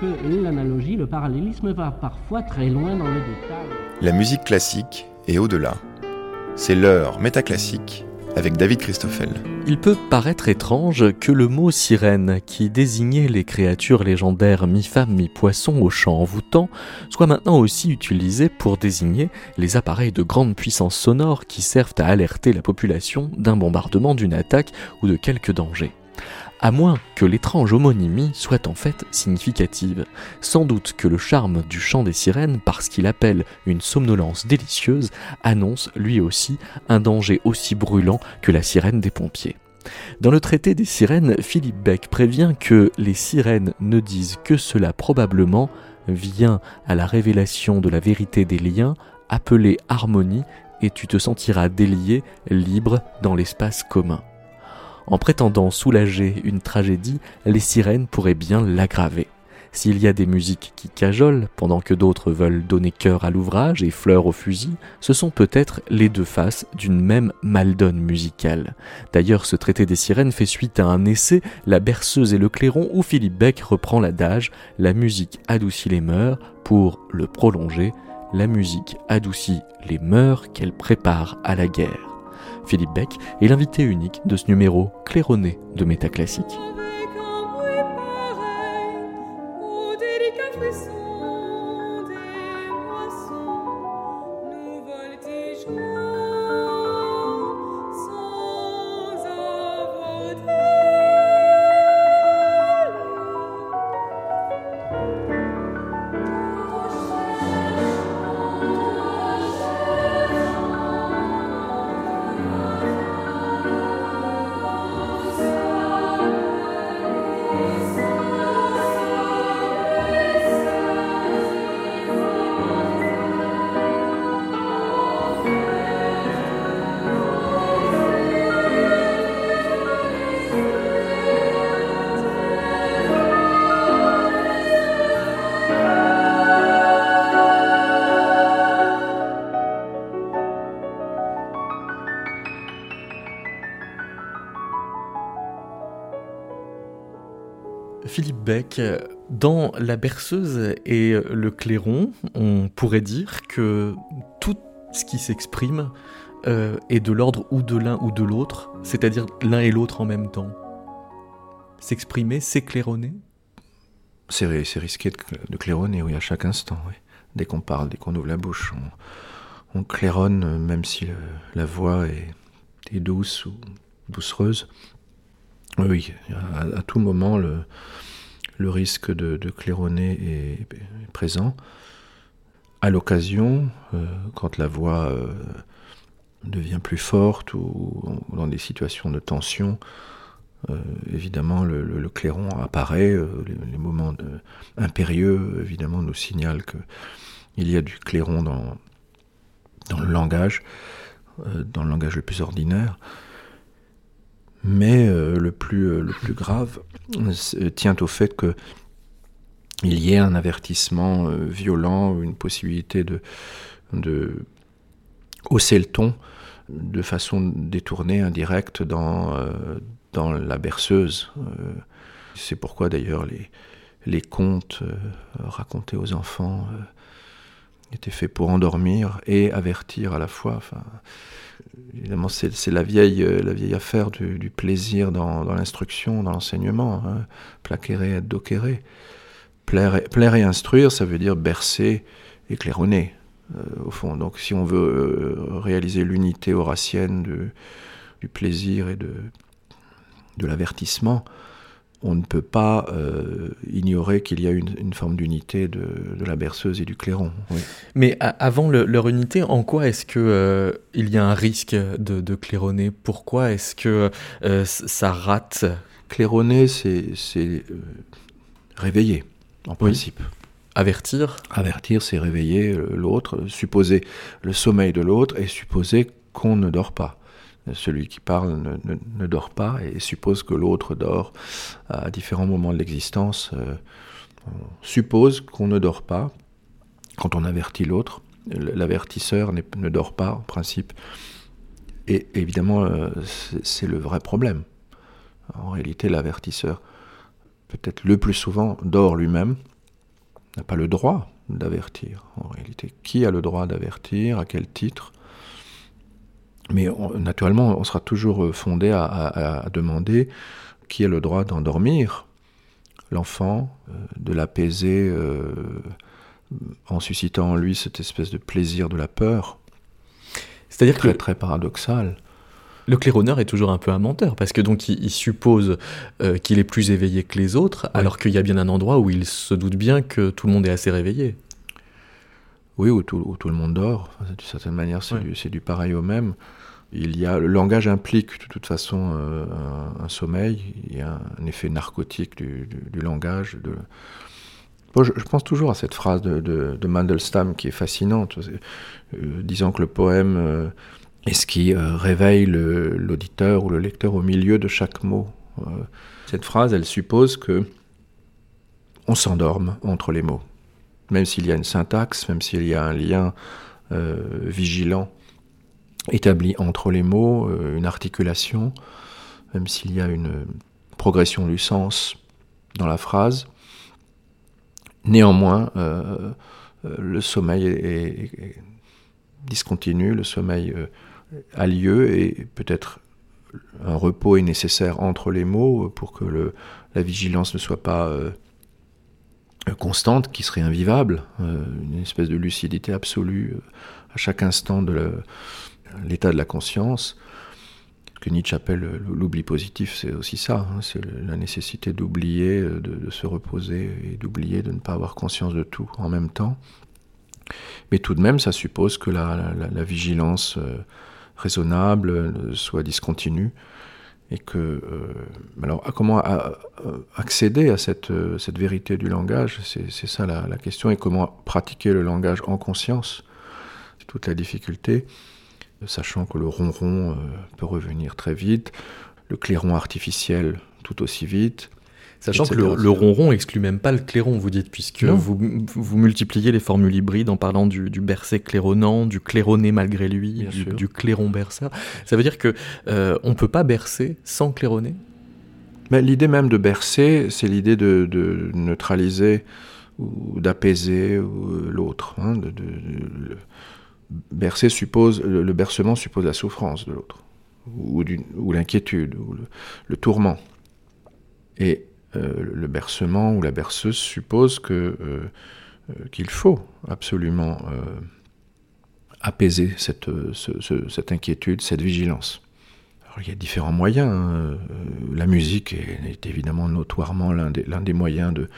que l'analogie, le parallélisme va parfois très loin dans le détail. La musique classique est au-delà. C'est l'heure métaclassique avec David Christoffel. Il peut paraître étrange que le mot sirène, qui désignait les créatures légendaires mi-femme, mi-poisson au chant envoûtant, soit maintenant aussi utilisé pour désigner les appareils de grande puissance sonore qui servent à alerter la population d'un bombardement, d'une attaque ou de quelque danger à moins que l'étrange homonymie soit en fait significative. Sans doute que le charme du chant des sirènes, parce qu'il appelle une somnolence délicieuse, annonce lui aussi un danger aussi brûlant que la sirène des pompiers. Dans le traité des sirènes, Philippe Beck prévient que les sirènes ne disent que cela probablement vient à la révélation de la vérité des liens, appelée harmonie, et tu te sentiras délié, libre dans l'espace commun. En prétendant soulager une tragédie, les sirènes pourraient bien l'aggraver. S'il y a des musiques qui cajolent, pendant que d'autres veulent donner cœur à l'ouvrage et fleurs au fusil, ce sont peut-être les deux faces d'une même maldonne musicale. D'ailleurs, ce traité des sirènes fait suite à un essai, La berceuse et le clairon, où Philippe Beck reprend l'adage La musique adoucit les mœurs, pour le prolonger, la musique adoucit les mœurs qu'elle prépare à la guerre. Philippe Beck est l'invité unique de ce numéro claironné de Métaclassique. Dans La berceuse et le clairon, on pourrait dire que tout ce qui s'exprime euh, est de l'ordre ou de l'un ou de l'autre, c'est-à-dire l'un et l'autre en même temps. S'exprimer, s'éclaironner? C'est risqué de, claironner, oui, à chaque instant. Dès qu'on parle, dès qu'on ouvre la bouche, on, claironne, même si la voix est, douce ou doucereuse. Oui, à, tout moment, le, le risque de, claironner est, présent. À l'occasion, euh, quand la voix euh, devient plus forte ou, dans des situations de tension, euh, évidemment, le, clairon apparaît. Les, moments impérieux, évidemment, nous signalent qu'il y a du clairon dans, dans le langage, dans le langage le plus ordinaire. Mais euh, le, plus, euh, le plus grave euh, tient au fait que il y ait un avertissement violent, une possibilité de, de hausser le ton de façon détournée, indirecte dans, dans la berceuse. C'est pourquoi d'ailleurs les, les contes racontés aux enfants étaient faits pour endormir et avertir à la fois. Évidemment, c'est la vieille, euh, la vieille affaire du, plaisir dans, l'instruction, dans l'enseignement. Hein. Plaquer et docérer. Plaire, et instruire, ça veut dire bercer et claironner, euh, au fond. Donc, si on veut euh, réaliser l'unité horatienne du plaisir et de l'avertissement, on ne peut pas euh, ignorer qu'il y a une, forme d'unité de, la berceuse et du clairon. Mais avant leur unité, en quoi est-ce qu'il euh, y a un risque de, claironner? Pourquoi est-ce que euh, ça rate? Claironner, c'est réveiller, en principe. Avertir? Avertir, c'est réveiller l'autre, supposer le sommeil de l'autre et supposer qu'on ne dort pas celui qui parle ne, dort pas et suppose que l'autre dort à différents moments de l'existence. Euh, on suppose qu'on ne dort pas quand on avertit l'autre. L'avertisseur ne dort pas en principe. Et évidemment, euh, c'est le vrai problème. En réalité, l'avertisseur peut-être le plus souvent d'or lui-même, n'a pas le droit d'avertir. En réalité, qui a le droit d'avertir? À quel titre? Mais naturellement, on sera toujours fondé à, demander qui a le droit d'endormir l'enfant, euh, de l'apaiser euh, en suscitant en lui cette espèce de plaisir de la peur. C'est-à-dire très, très paradoxal. Le claironneur est toujours un peu un menteur, parce que donc il, suppose euh, qu'il est plus éveillé que les autres, alors qu'il y a bien un endroit où il se doute bien que tout le monde est assez réveillé. Oui, où tout, le monde dort. D'une certaine manière, c'est du, pareil au même. Il y a, le langage implique de toute façon euh, un, sommeil, il y a un effet narcotique du, langage. De... je, pense toujours à cette phrase de, Mandelstam qui est fascinante, euh, disant que le poème et ce qui euh, réveille l'auditeur ou le lecteur au milieu de chaque mot. Euh, cette phrase, elle suppose que on s'endorme entre les mots, même s'il y a une syntaxe, même s'il y a un lien euh, vigilant établi entre les mots, une articulation, même s'il y a une progression du sens dans la phrase. Néanmoins, le sommeil est, discontinu, le sommeil a lieu et peut-être un repos est nécessaire entre les mots pour que la vigilance ne soit pas euh, constante, qui serait invivable, euh, une espèce de lucidité absolue euh, à chaque instant de l'état de la conscience. Ce que Nietzsche appelle l'oubli positif, c'est aussi ça, hein, c'est la nécessité d'oublier, de, se reposer et d'oublier de ne pas avoir conscience de tout en même temps. Mais tout de même, ça suppose que la, la vigilance raisonnable, euh, soit discontinu. Et que, euh, alors, comment accéder à cette, euh, cette vérité du langage C'est ça la, question. Et comment pratiquer le langage en conscience? C'est toute la difficulté, sachant que le ronron peut revenir très vite, le clairon artificiel tout aussi vite, Sachant que le, ronron exclut même pas le clairon, vous dites, puisque vous, vous, multipliez les formules hybrides en parlant du, du bercé claironnant, du claironné malgré lui, du, clairon berceur. Ça veut dire que euh, on peut pas bercer sans claironner? Mais l'idée même de bercer, c'est l'idée de, neutraliser ou d'apaiser l'autre. Hein, de, bercer suppose le, bercement suppose la souffrance de l'autre, ou, ou l'inquiétude, ou le, le tourment. Et euh, le bercement ou la berceuse suppose euh, euh, qu'il faut absolument apaiser cette, inquiétude, cette vigilance. Il y a différents moyens. Hein. La musique est, évidemment notoirement l'un des, moyens de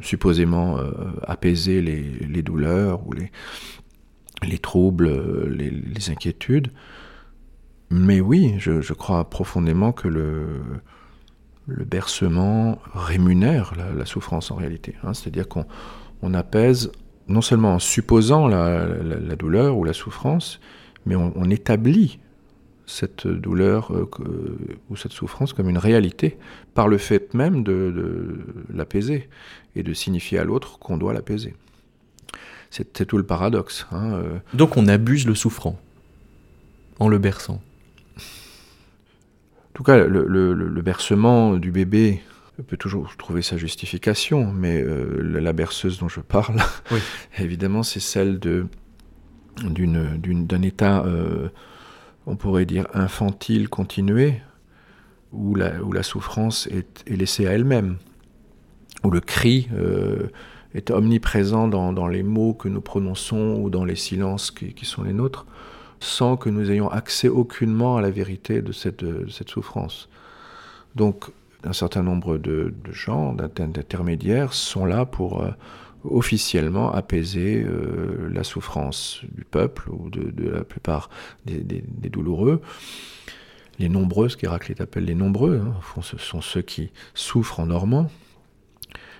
supposément apaiser les, douleurs ou les, les troubles, les, inquiétudes. Mais oui, je crois profondément que le, le bercement rémunère la, souffrance en réalité. Hein. C'est-à-dire qu'on apaise non seulement en supposant la, douleur ou la souffrance, mais on, établit cette douleur euh, ou cette souffrance comme une réalité par le fait même de, l'apaiser et de signifier à l'autre qu'on doit l'apaiser. C'est tout le paradoxe. Hein, euh. Donc on abuse le souffrant en le berçant. En tout cas, le, bercement du bébé peut toujours trouver sa justification, mais euh, la berceuse dont je parle, évidemment, c'est celle de d'un état, euh, on pourrait dire, infantile continué, où la, où la souffrance est, laissée à elle-même, où le cri euh, est omniprésent dans, les mots que nous prononçons ou dans les silences qui sont les nôtres sans que nous ayons accès aucunement à la vérité de cette, cette souffrance. Donc, un certain nombre de, gens, d'intermédiaires, sont là pour euh, officiellement apaiser euh, la souffrance du peuple ou de, la plupart des, douloureux. Les nombreux, ce qu'Héraclite appelle les nombreux, hein, ce sont ceux qui souffrent en normand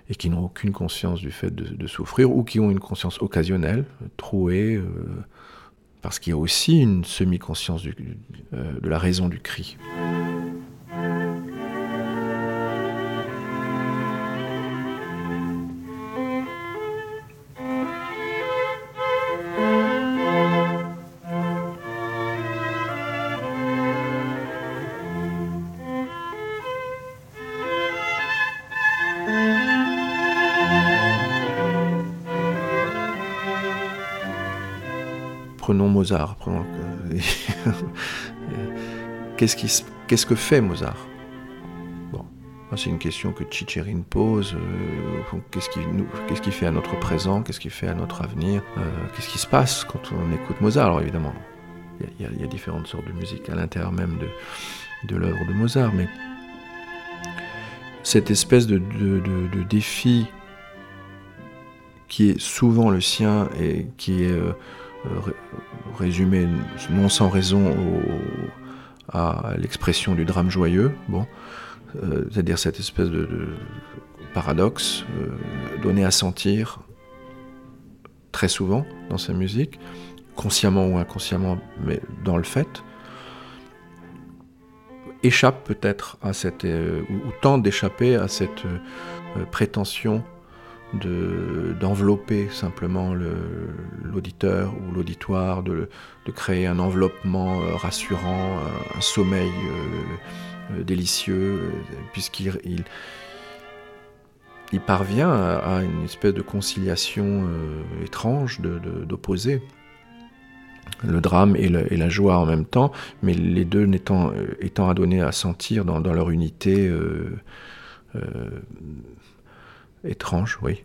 et qui n'ont aucune conscience du fait de, souffrir ou qui ont une conscience occasionnelle, trouée, euh, parce qu'il y a aussi une semi-conscience euh, de la raison du cri. Mozart. qu'est-ce, que fait Mozart? Bon, c'est une question que Chicherin pose. Euh, qu'est-ce, qui qu'est-ce qui fait à notre présent Qu'est-ce qui fait à notre avenir euh, Qu'est-ce qui se passe quand on écoute Mozart? Alors évidemment, il y, a différentes sortes de musique à l'intérieur même de, l'œuvre de Mozart, mais cette espèce de, de, défi qui est souvent le sien et qui est euh, résumé non sans raison à l'expression du drame joyeux, bon, euh, c'est-à-dire cette espèce de, paradoxe euh, donné à sentir très souvent dans sa musique, consciemment ou inconsciemment, mais dans le fait, échappe peut-être à cette, euh, ou, tente d'échapper à cette prétention d'envelopper simplement l'auditeur ou l'auditoire, de, créer un enveloppement euh, rassurant, un, sommeil euh, euh, délicieux, puisqu'il il, parvient à, une espèce de conciliation étrange d'opposer le drame et, la joie en même temps, mais les deux étant, étant à donner à sentir dans, leur unité étrange, oui.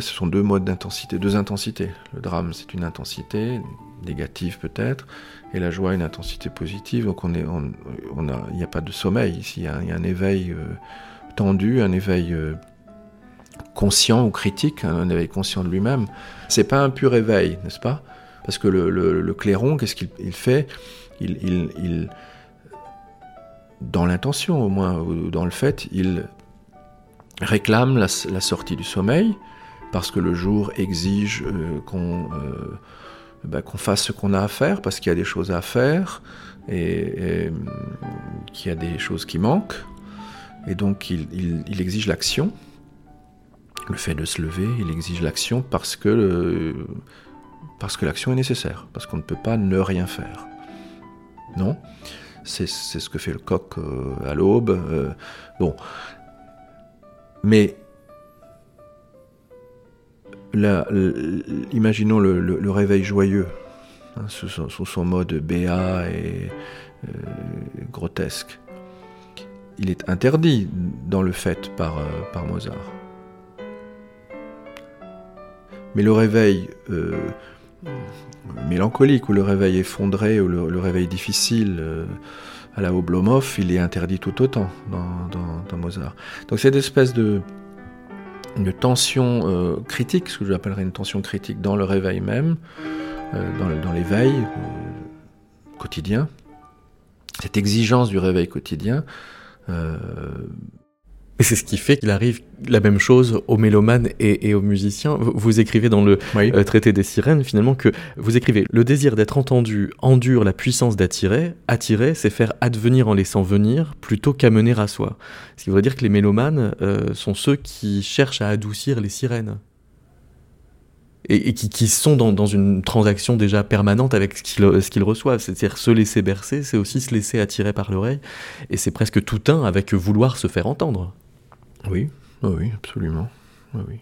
Ce sont deux modes d'intensité, deux intensités. Le drame, c'est une intensité négative peut-être, et la joie, une intensité positive. Donc on est, il n'y a pas de sommeil ici. Il y a, un éveil euh, tendu, un éveil euh, conscient ou critique, un, éveil conscient de lui-même. C'est pas un pur éveil, n'est-ce pas? Parce que le, clairon, qu'est-ce qu'il fait? Il, dans l'intention au moins, ou dans le fait, il réclame la, sortie du sommeil, parce que le jour exige euh, euh, bah, qu'on fasse ce qu'on a à faire, parce qu'il y a des choses à faire, et, qu'il y a des choses qui manquent, et donc il, exige l'action. Le fait de se lever, il exige l'action parce que, parce que l'action est nécessaire, parce qu'on ne peut pas ne rien faire. Non? C'est ce que fait le coq euh, à l'aube. bon, mais imaginons le, réveil joyeux, hein, sous, son, mode béat et euh, grotesque. Il est interdit dans le fait par, euh, Mozart. Mais le réveil euh, mélancolique, ou le réveil effondré, ou le, réveil difficile, à la Oblomov, il est interdit tout autant dans, Mozart. Donc cette espèce de, de tension euh, critique, ce que j'appellerais une tension critique dans le réveil même, euh, dans, l'éveil euh, quotidien, cette exigence du réveil quotidien, et c'est ce qui fait qu'il arrive la même chose aux mélomanes et, aux musiciens. Vous, écrivez dans le euh, traité des sirènes finalement que vous écrivez le désir d'être entendu endure la puissance d'attirer. Attirer, c'est faire advenir en laissant venir plutôt qu'amener à soi. Ce qui veut dire que les mélomanes euh, sont ceux qui cherchent à adoucir les sirènes. Et, qui, sont dans, une transaction déjà permanente avec ce qu'ils reçoivent. C'est-à-dire se laisser bercer, c'est aussi se laisser attirer par l'oreille. Et c'est presque tout un avec vouloir se faire entendre. Oui, oui, absolument. Oui,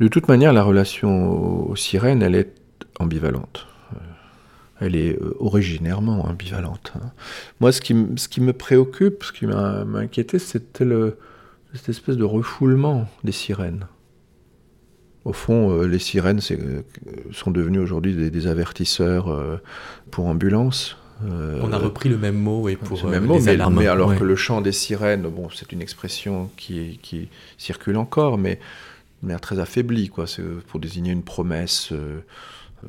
De toute manière, la relation aux, sirènes, elle est ambivalente. Euh, elle est euh, originairement ambivalente. Hein. Moi, ce qui, ce qui me préoccupe, ce qui m'a inquiété, c'était cette espèce de refoulement des sirènes. Au fond, euh, les sirènes sont devenues aujourd'hui des, avertisseurs pour ambulances. Euh, On a repris le même mot et pour même euh, mot, mais, alors que le chant des sirènes, bon, c'est une expression qui, qui circule encore, mais mais très affaiblie, quoi. C'est pour désigner une promesse, euh,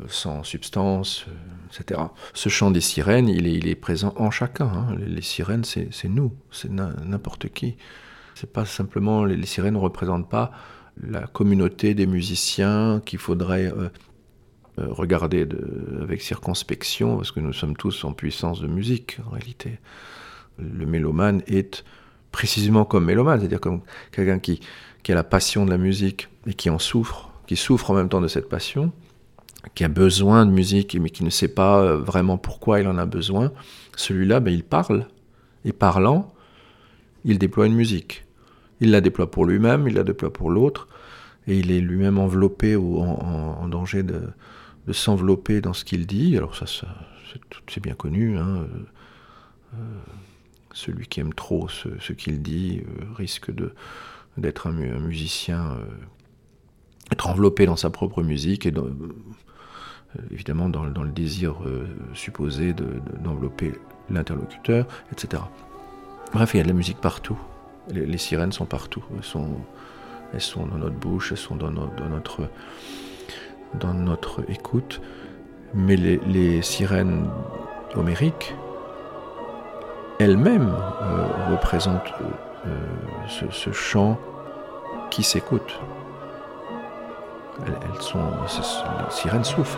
sans substance, etc. Ce chant des sirènes, il est, il est présent en chacun. hein. Les, les sirènes, c'est nous, c'est n'importe qui. C'est pas simplement les, les sirènes ne représentent pas la communauté des musiciens qu'il faudrait euh, euh, regarder de- avec circonspection, parce que nous sommes tous en puissance de musique en réalité. Le mélomane est précisément comme mélomane, c'est-à-dire comme quelqu'un qui, qui a la passion de la musique et qui en souffre, qui souffre en même temps de cette passion, qui a besoin de musique mais qui ne sait pas euh, vraiment pourquoi il en a besoin. Celui-là, ben, il parle. Et parlant, il déploie une musique. Il la déploie pour lui-même, il la déploie pour l'autre, et il est lui-même enveloppé ou en, danger de, s'envelopper dans ce qu'il dit. Alors ça, c'est bien connu. hein, euh, euh, celui qui aime trop ce, qu'il dit euh, risque d'être un, mu- un musicien, être enveloppé dans sa propre musique et dans- évidemment dans, le désir supposé de- de- d'envelopper l'interlocuteur, etc. Bref, il y a de la musique partout. Les, sirènes sont partout. Elles sont, elles sont dans notre bouche, elles sont dans, no- dans notre, dans notre écoute. Mais les, sirènes homériques, elles-mêmes euh, représentent euh, ce, ce chant qui s'écoute. Elles, elles sont, les sirènes souffrent.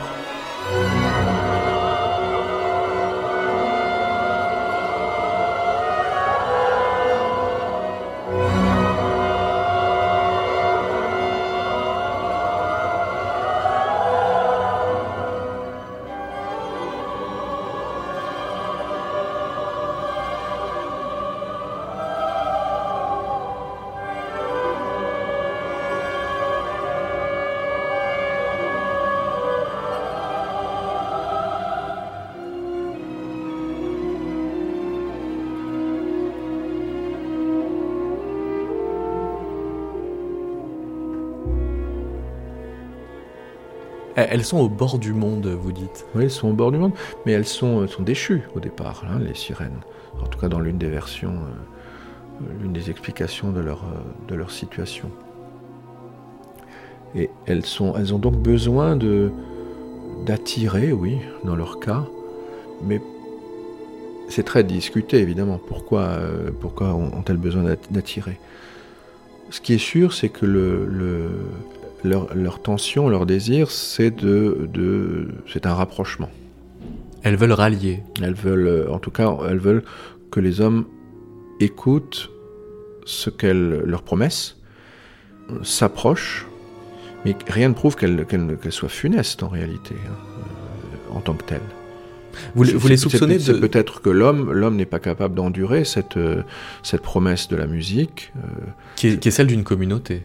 Elles sont au bord du monde, vous dites. Oui, elles sont au bord du monde, mais elles sont, elles sont déchues au départ, hein, les sirènes. En tout cas, dans l'une des versions, euh, l'une des explications de leur, euh, de leur situation. Et elles, sont, elles ont donc besoin de d'attirer, oui, dans leur cas, mais c'est très discuté, évidemment. Pourquoi, euh, pourquoi ont- ont-elles besoin d'at- d'attirer? Ce qui est sûr, c'est que le, le- leur, leur tension, leur désir, c'est de, de, c'est un rapprochement. Elles veulent rallier. Elles veulent, euh, en tout cas, elles veulent que les hommes écoutent ce qu'elles leur promettent, euh, s'approchent, mais rien ne prouve qu'elles soient funestes en réalité, hein, euh, en tant que telles. Vous, les- C'est- vous les c'est- soupçonnez c'est de... peut-être que l'homme, l'homme n'est pas capable d'endurer cette, euh, cette promesse de la musique, euh, qui, est, qui est celle d'une communauté.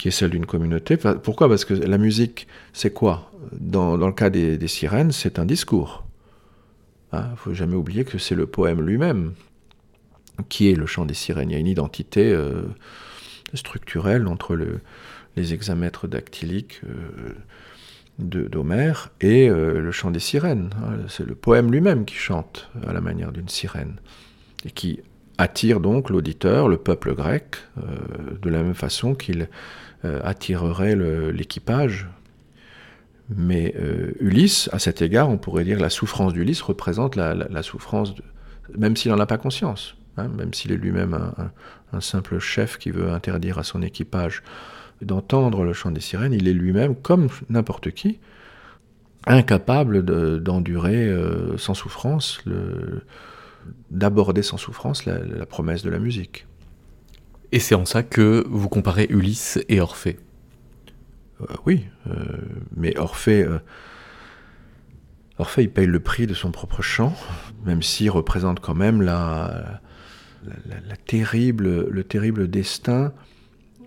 Qui est celle d'une communauté. Pourquoi? Parce que la musique, c'est quoi? Dans, le cas des, sirènes, c'est un discours. Il ne faut jamais oublier que c'est le poème lui-même qui est le chant des sirènes. Il y a une identité euh, structurelle entre le, les hexamètres dactyliques euh, d'Homère et euh, le chant des sirènes. hein. C'est le poème lui-même qui chante à la manière d'une sirène et qui attire donc l'auditeur, le peuple grec, de la même façon qu'il attirerait le- l'équipage. Mais euh, Ulysse, à cet égard, on pourrait dire la souffrance d'Ulysse représente la, souffrance, même s'il n'en a pas conscience, hein, même s'il est lui-même un, simple chef qui veut interdire à son équipage d'entendre le chant des sirènes, il est lui-même, comme n'importe qui, incapable de- d'endurer euh, sans souffrance, d'aborder sans souffrance la promesse de la musique. Et c'est en ça que vous comparez Ulysse et Orphée. Euh, oui, euh, mais Orphée, euh, Orphée, il paye le prix de son propre chant, même s'il représente quand même la, terrible, le terrible destin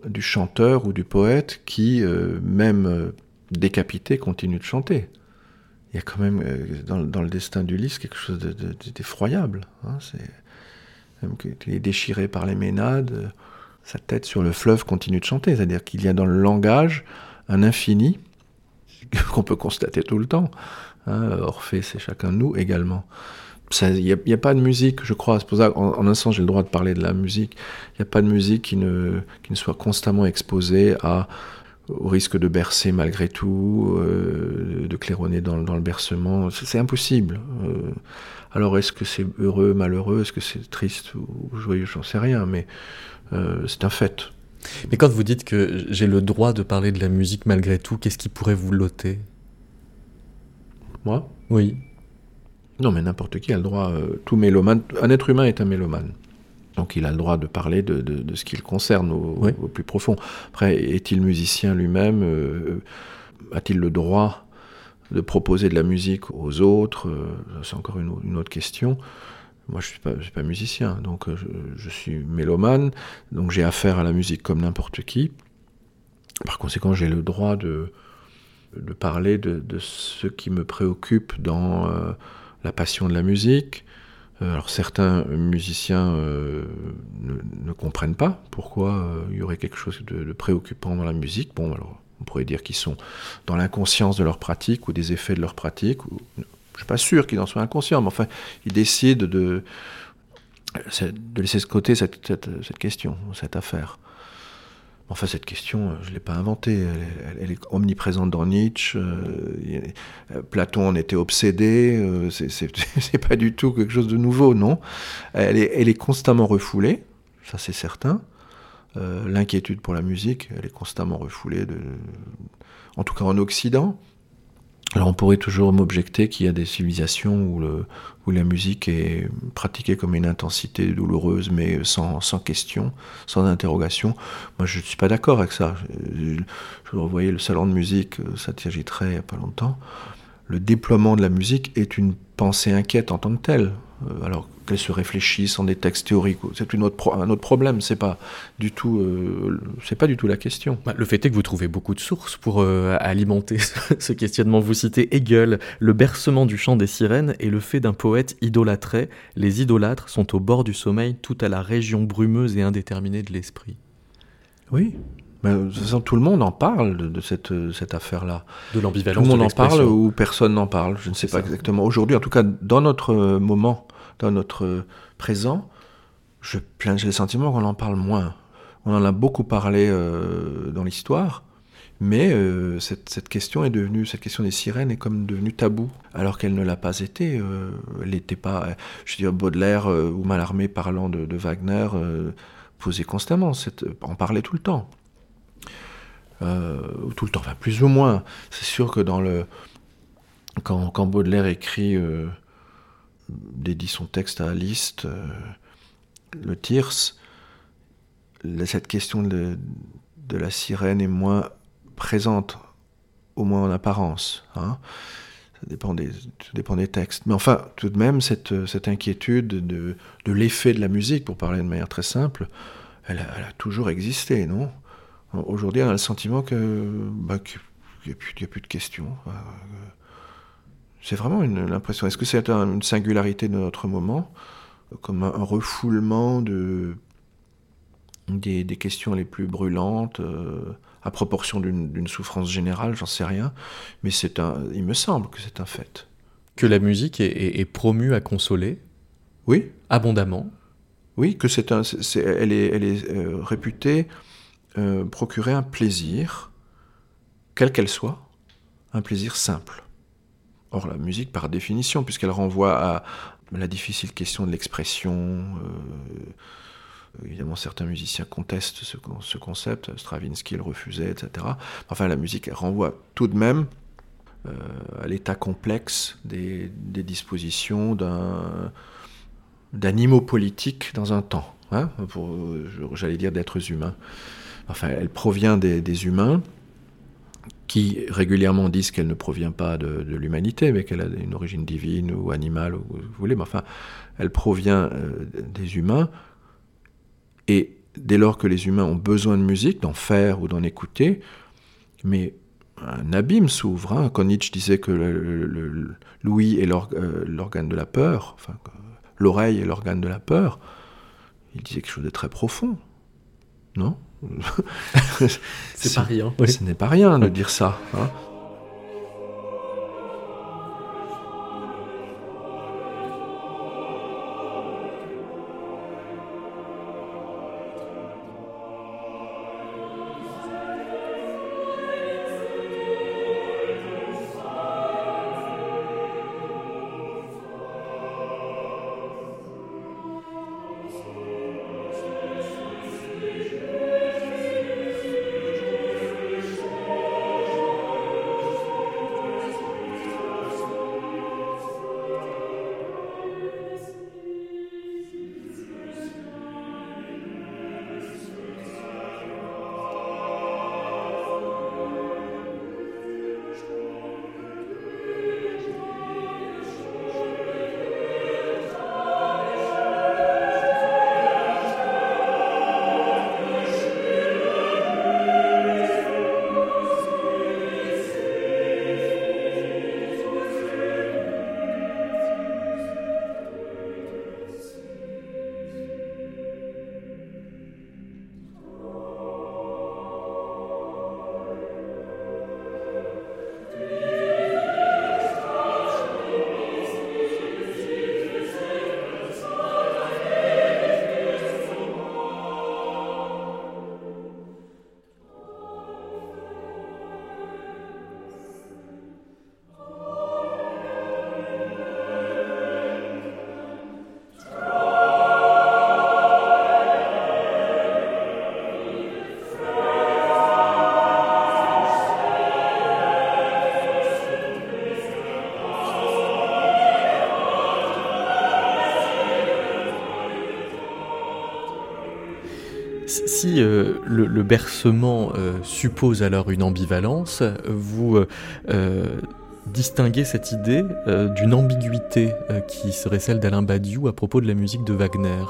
du chanteur ou du poète qui, même décapité, continue de chanter. Il y a quand même dans, le destin d'Ulysse quelque chose de- de- de- d'effroyable. hein, même qu'il est déchiré par les ménades, sa tête sur le fleuve continue de chanter. C'est-à-dire qu'il y a dans le langage un infini qu'on peut constater tout le temps. hein. Orphée, c'est chacun de nous également. Il n'y a, pas de musique, je crois. C'est en un sens, j'ai le droit de parler de la musique. Il n'y a pas de musique qui ne, soit constamment exposée à, au risque de bercer malgré tout, euh, de claironner dans, le bercement. C'est impossible. Euh, alors est-ce que c'est heureux, malheureux, est-ce que c'est triste ou joyeux, j'en sais rien, mais c'est un fait. Mais quand vous dites que j'ai le droit de parler de la musique malgré tout, qu'est-ce qui pourrait vous loter Moi? Oui. Non, mais n'importe qui a le droit. tout mélomane, un être humain est un mélomane. Donc il a le droit de parler de, ce qui le concerne au, plus profond. Après, est-il musicien lui-même euh, A-t-il le droit de proposer de la musique aux autres? Euh, C'est encore une, autre question. Moi, je ne suis, pas musicien, donc euh, je, suis mélomane, donc j'ai affaire à la musique comme n'importe qui. Par conséquent, j'ai le droit de, parler de, ce qui me préoccupe dans la passion de la musique, euh, alors certains musiciens euh, ne, comprennent pas pourquoi euh, il y aurait quelque chose de, préoccupant dans la musique. Bon, alors on pourrait dire qu'ils sont dans l'inconscience de leur pratique ou des effets de leur pratique. Je suis pas sûr qu'ils en soient inconscients, mais enfin, ils décident de, laisser de côté cette, question, cette affaire. Enfin, cette question, euh, je ne l'ai pas inventée. Elle, est omniprésente dans Nietzsche. Euh, euh, Platon en était obsédé. Euh, c'est pas du tout quelque chose de nouveau, non. Elle est, constamment refoulée, ça c'est certain. L'inquiétude pour la musique, elle est constamment refoulée, en tout cas en Occident. Alors on pourrait toujours m'objecter qu'il y a des civilisations où, la musique est pratiquée comme une intensité douloureuse, mais sans, sans question, sans interrogation. Moi, je ne suis pas d'accord avec ça. Je, je, revoyais le salon de musique, ça très il n'y a pas longtemps. Le déploiement de la musique est une pensée inquiète en tant que telle. Euh, alors qu'elle se réfléchisse en des textes théoriques, c'est une autre un autre problème. C'est pas du tout, euh, c'est pas du tout la question. Bah, le fait est que vous trouvez beaucoup de sources pour euh, alimenter ce, questionnement. Vous citez Hegel, le bercement du chant des sirènes et le fait d'un poète idolâtré. Les idolâtres sont au bord du sommeil, tout à la région brumeuse et indéterminée de l'esprit. Oui, de toute façon, tout le monde en parle de, cette, cette affaire-là. De l'ambivalence. Tout le monde en parle ou personne n'en parle. Je ne sais pas exactement. Aujourd'hui, en tout cas, dans notre moment, notre présent, j'ai le sentiment qu'on en parle moins. On en a beaucoup parlé euh, dans l'histoire, mais euh, cette, question est devenue, cette question des sirènes est comme devenue tabou, alors qu'elle ne l'a pas été. Euh, elle n'était pas, je veux dire, Baudelaire ou Mallarmé parlant de, Wagner posait constamment, cette, en parlait tout le temps. tout le temps, enfin plus ou moins. C'est sûr que dans le quand Baudelaire écrit dédie son texte à Liszt, euh, le Tirs, cette question de, la sirène est moins présente, au moins en apparence. Hein. Ça, dépend des, dépend des textes. Mais enfin, tout de même, cette, cette inquiétude de, de l'effet de la musique, pour parler de manière très simple, elle a, toujours existé, non? Aujourd'hui, on a le sentiment que bah, qu'il n'y a, plus de questions. C'est vraiment l'impression. Est-ce que c'est une singularité de notre moment, comme un, refoulement de, des, questions les plus brûlantes, euh, à proportion d'une souffrance générale, j'en sais rien, mais c'est un, il me semble que c'est un fait. Que la musique est, promue à consoler Oui. Abondamment Oui, que c'est un, elle est, elle est euh, réputée euh, procurer un plaisir, quelle qu'elle soit, un plaisir simple. Or, la musique, par définition, puisqu'elle renvoie à la difficile question de l'expression, euh, évidemment, certains musiciens contestent ce, concept, Stravinsky le refusait, etc. Enfin, la musique renvoie tout de même euh, à l'état complexe des, dispositions d'animaux politiques dans un temps, hein, j'allais dire d'êtres humains. Enfin, elle provient des humains, qui régulièrement disent qu'elle ne provient pas de, l'humanité, mais qu'elle a une origine divine ou animale, ou vous voulez, mais enfin, elle provient euh, des humains. Et dès lors que les humains ont besoin de musique, d'en faire ou d'en écouter, mais un abîme s'ouvre. Hein. Quand Nietzsche disait que l'ouïe est euh, l'organe de la peur, enfin, l'oreille est l'organe de la peur, il disait quelque chose de très profond. Non? c'est pas rien. Ce n'est pas rien de dire ça. Hein. Le, bercement suppose alors une ambivalence, vous distinguer cette idée euh, d'une ambiguïté euh, qui serait celle d'Alain Badiou à propos de la musique de Wagner.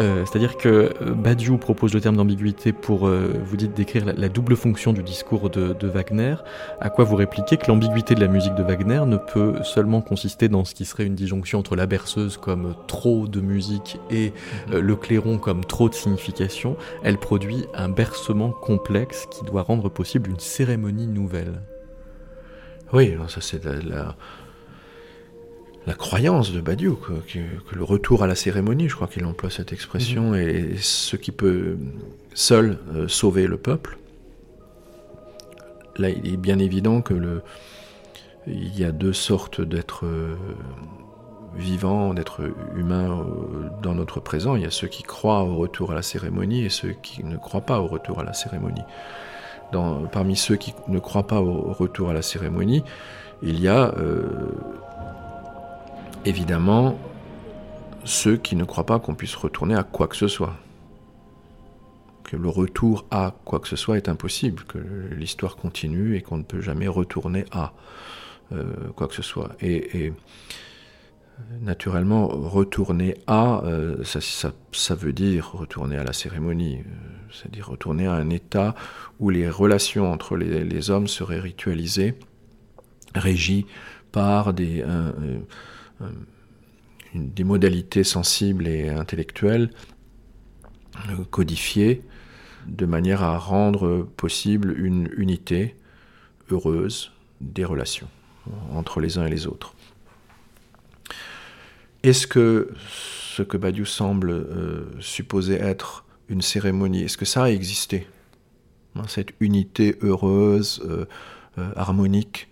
Euh, c'est-à-dire que Badiou propose le terme d'ambiguïté pour, vous dites, décrire la, double fonction du discours de, Wagner, à quoi vous répliquez que l'ambiguïté de la musique de Wagner ne peut seulement consister dans ce qui serait une disjonction entre la berceuse comme trop de musique et mhm. le clairon comme trop de signification, elle produit un bercement complexe qui doit rendre possible une cérémonie nouvelle. Oui, ça c'est la, la, croyance de Badiou, que, le retour à la cérémonie, je crois qu'il emploie cette expression, mhm. est ce qui peut seul euh, sauver le peuple. Là, il est bien évident que le, il y a deux sortes d'êtres euh, vivants, d'êtres humains euh, dans notre présent. Il y a ceux qui croient au retour à la cérémonie et ceux qui ne croient pas au retour à la cérémonie parmi ceux qui ne croient pas au retour à la cérémonie, il y a euh, évidemment ceux qui ne croient pas qu'on puisse retourner à quoi que ce soit. Que le retour à quoi que ce soit est impossible, que l'histoire continue et qu'on ne peut jamais retourner à euh, quoi que ce soit. Et, naturellement, retourner à, euh, ça, veut dire retourner à la cérémonie, c'est-à-dire retourner à un état où les relations entre les, hommes seraient ritualisées, régies par des, des modalités sensibles et intellectuelles euh, codifiées de manière à rendre possible une unité heureuse des relations entre les uns et les autres. Est-ce que ce que Badiou semble euh, supposer être une cérémonie, est-ce que ça a existé? Hein, cette unité heureuse, euh, euh, harmonique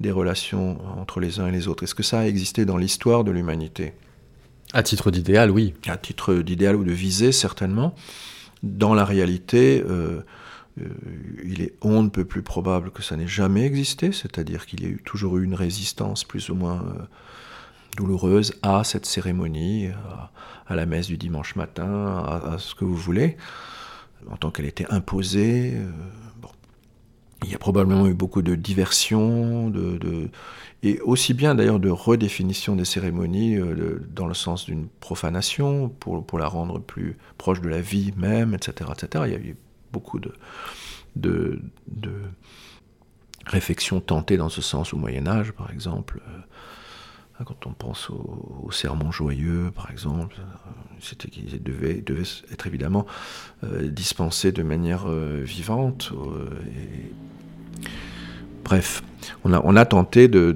des relations entre les uns et les autres. Est-ce que ça a existé dans l'histoire de l'humanité? À titre d'idéal, oui. À titre d'idéal ou de visée, certainement. Dans la réalité, il est on ne peut plus probable que ça n'ait jamais existé, c'est-à-dire qu'il y a eu, toujours eu une résistance plus ou moins douloureuse à cette cérémonie, à, la messe du dimanche matin, à ce que vous voulez en tant qu'elle était imposée. Euh, il y a probablement eu beaucoup de diversion, de, et aussi bien d'ailleurs de redéfinition des cérémonies euh, dans le sens d'une profanation, pour, pour, la rendre plus proche de la vie même, etc. etc. Il y a eu beaucoup de, de, de réflexions tentées dans ce sens au Moyen Âge, par exemple. Euh, quand on pense au, sermon joyeux, par exemple, euh, c'était qu'il devait, être évidemment euh, dispensé de manière euh, vivante. Bref, on a, tenté de,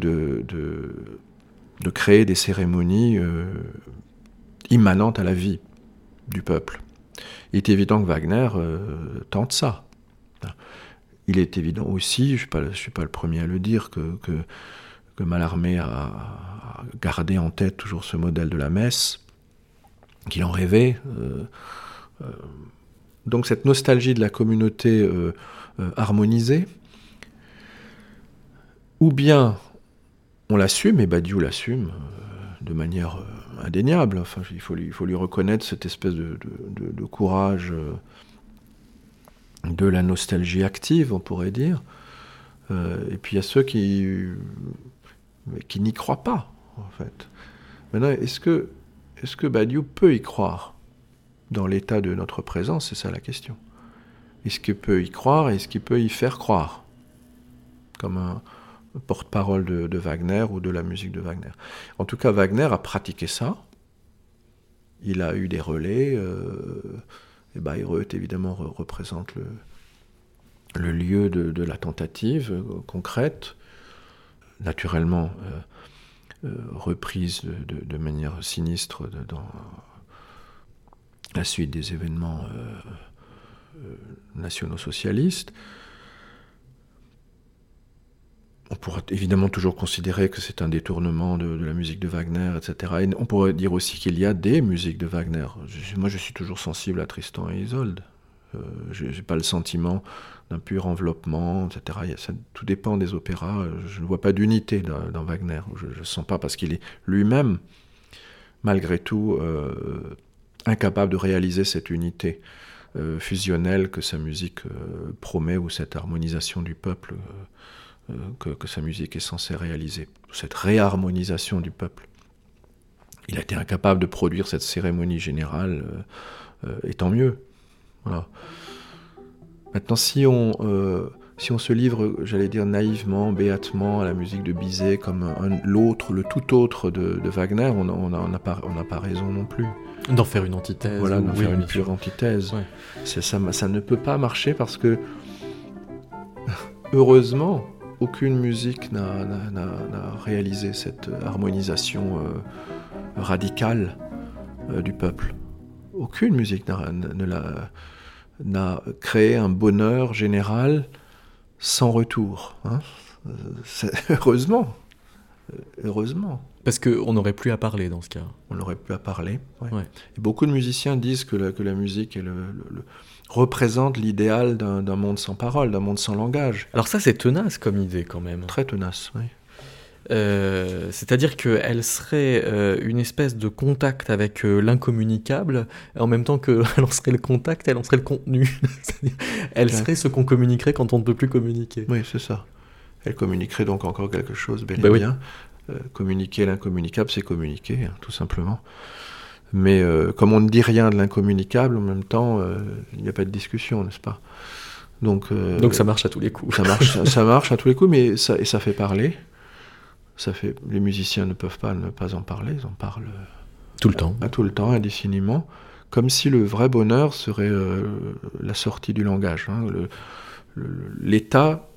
créer des cérémonies immanentes à la vie du peuple. Il est évident que Wagner tente ça. Il est évident aussi, je ne suis, pas le premier à le dire, que, que Mallarmé a, garder en tête toujours ce modèle de la messe, qu'il en rêvait. Euh, euh, donc cette nostalgie de la communauté euh, harmonisée, ou bien on l'assume, et Badiou l'assume de manière indéniable, enfin, il, faut lui, il faut lui reconnaître cette espèce de, de courage de la nostalgie active, on pourrait dire. et puis il y a ceux qui, qui n'y croient pas en fait. Maintenant, est-ce que, est que Badiou peut y croire dans l'état de notre présence? C'est ça la question. Est-ce qu'il peut y croire Est-ce qu'il peut y faire croire? Comme un porte-parole de, Wagner ou de la musique de Wagner. En tout cas, Wagner a pratiqué ça. Il a eu des relais. Euh, et Bayreuth, évidemment, représente le, le lieu de, la tentative euh, concrète. Naturellement, euh, euh, reprise de, manière sinistre dans la suite des événements euh, euh, nationaux-socialistes. On pourrait évidemment toujours considérer que c'est un détournement de, la musique de Wagner, etc. Et on pourrait dire aussi qu'il y a des musiques de Wagner. moi, je suis toujours sensible à Tristan et Isolde. Je n'ai pas le sentiment d'un pur enveloppement, etc. Tout dépend des opéras. Je ne vois pas d'unité dans, Wagner. Je ne sens pas parce qu'il est lui-même, malgré tout, euh, incapable de réaliser cette unité fusionnelle que sa musique promet ou cette harmonisation du peuple que, que, sa musique est censée réaliser, cette réharmonisation du peuple. Il a été incapable de produire cette cérémonie générale, et tant mieux. Voilà. Maintenant, si on, si on se livre, j'allais dire naïvement, béatement à la musique de Bizet comme l'autre, le tout autre de, Wagner, on n'a pas, pas, raison non plus. D'en faire une antithèse. Voilà, d'en faire une pure antithèse. Ça, ça ne peut pas marcher parce que, heureusement, aucune musique n'a réalisé cette harmonisation euh, radicale euh, du peuple. Aucune musique n'a créé un bonheur général sans retour. Hein. Heureusement. Heureusement. Parce qu'on n'aurait plus à parler dans ce cas. On n'aurait plus à parler. Et beaucoup de musiciens disent que la, que la musique est le, représente l'idéal d'un monde sans parole, d'un monde sans langage. Alors ça, c'est tenace comme idée quand même. Très tenace, oui. Euh, c'est-à-dire qu'elle serait euh, une espèce de contact avec euh, l'incommunicable, en même temps qu'elle en serait le contact, elle en serait le contenu. elle serait ce qu'on communiquerait quand on ne peut plus communiquer. Oui, c'est ça. Elle communiquerait donc encore quelque chose, bel et bah bien. communiquer l'incommunicable, c'est communiquer, hein, tout simplement. Mais comme on ne dit rien de l'incommunicable, en même temps, il n'y a pas de discussion, n'est-ce pas? Donc, donc ça marche à tous les coups. Ça marche, ça marche à tous les coups, mais ça, et ça fait parler ça fait, les musiciens ne peuvent pas ne pas en parler, ils en parlent tout le temps, à, tout le temps, indéfiniment, comme si le vrai bonheur serait euh, la sortie du langage, hein, l'état